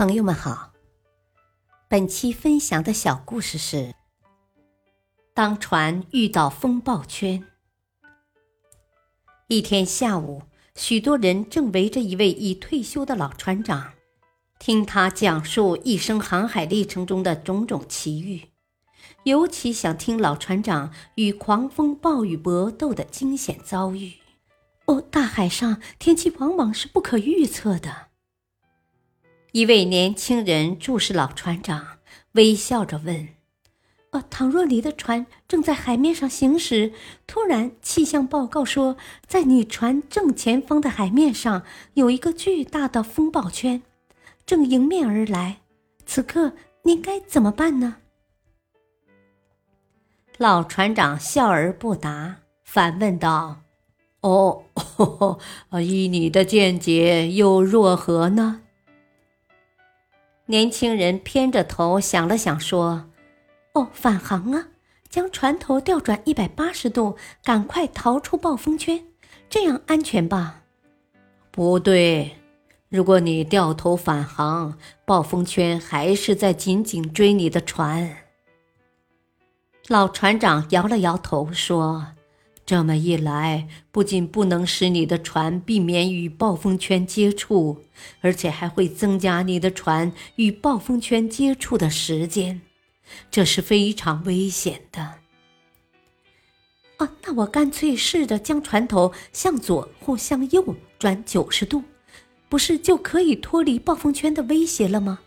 朋友们好，本期分享的小故事是：当船遇到风暴圈。一天下午，许多人正围着一位已退休的老船长，听他讲述一生航海历程中的种种奇遇，尤其想听老船长与狂风暴雨搏斗的惊险遭遇。哦，大海上天气往往是不可预测的。一位年轻人注视老船长，微笑着问：“呃，倘若你的船正在海面上行驶，突然气象报告说，在你船正前方的海面上有一个巨大的风暴圈，正迎面而来，此刻您该怎么办呢？”老船长笑而不答，反问道：“哦，依你的见解，又若何呢？”年轻人偏着头想了想，说：“哦，返航啊，将船头调转一百八十度，赶快逃出暴风圈，这样安全吧？”“不对，如果你掉头返航，暴风圈还是在紧紧追你的船。”老船长摇了摇头，说。这么一来，不仅不能使你的船避免与暴风圈接触，而且还会增加你的船与暴风圈接触的时间，这是非常危险的。啊，那我干脆试着将船头向左或向右转九十度，不是就可以脱离暴风圈的威胁了吗？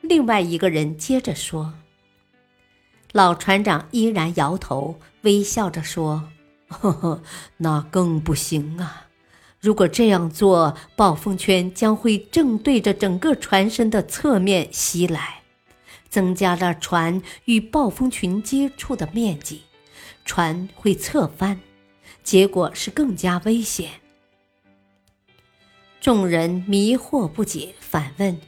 另外一个人接着说。老船长依然摇头，微笑着说：“呵呵，那更不行啊！如果这样做，暴风圈将会正对着整个船身的侧面袭来，增加了船与暴风群接触的面积，船会侧翻，结果是更加危险。”众人迷惑不解，反问。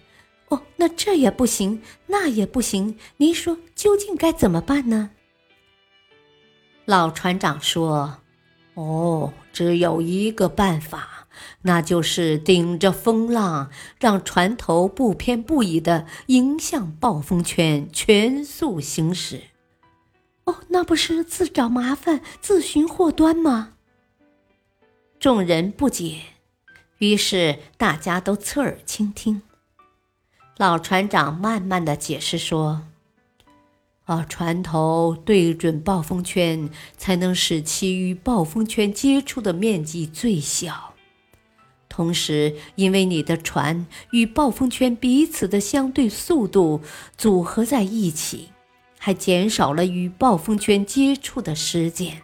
哦，那这也不行，那也不行。您说究竟该怎么办呢？老船长说：“哦，只有一个办法，那就是顶着风浪，让船头不偏不倚的迎向暴风圈，全速行驶。”哦，那不是自找麻烦，自寻祸端吗？众人不解，于是大家都侧耳倾听。老船长慢慢的解释说：“啊，船头对准暴风圈，才能使其与暴风圈接触的面积最小。同时，因为你的船与暴风圈彼此的相对速度组合在一起，还减少了与暴风圈接触的时间，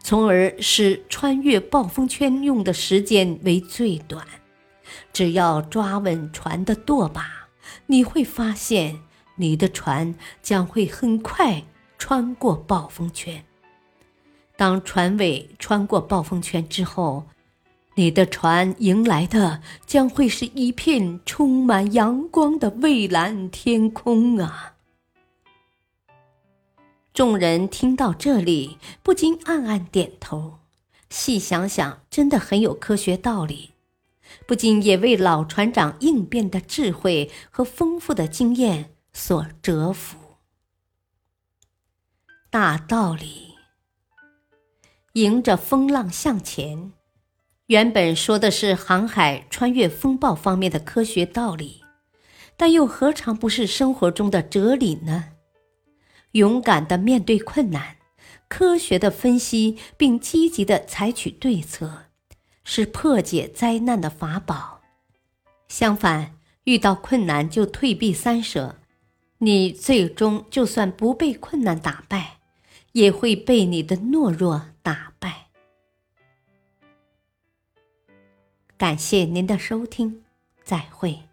从而使穿越暴风圈用的时间为最短。只要抓稳船的舵把。”你会发现，你的船将会很快穿过暴风圈。当船尾穿过暴风圈之后，你的船迎来的将会是一片充满阳光的蔚蓝天空啊！众人听到这里，不禁暗暗点头。细想想，真的很有科学道理。不禁也为老船长应变的智慧和丰富的经验所折服。大道理，迎着风浪向前，原本说的是航海穿越风暴方面的科学道理，但又何尝不是生活中的哲理呢？勇敢的面对困难，科学的分析，并积极的采取对策。是破解灾难的法宝。相反，遇到困难就退避三舍，你最终就算不被困难打败，也会被你的懦弱打败。感谢您的收听，再会。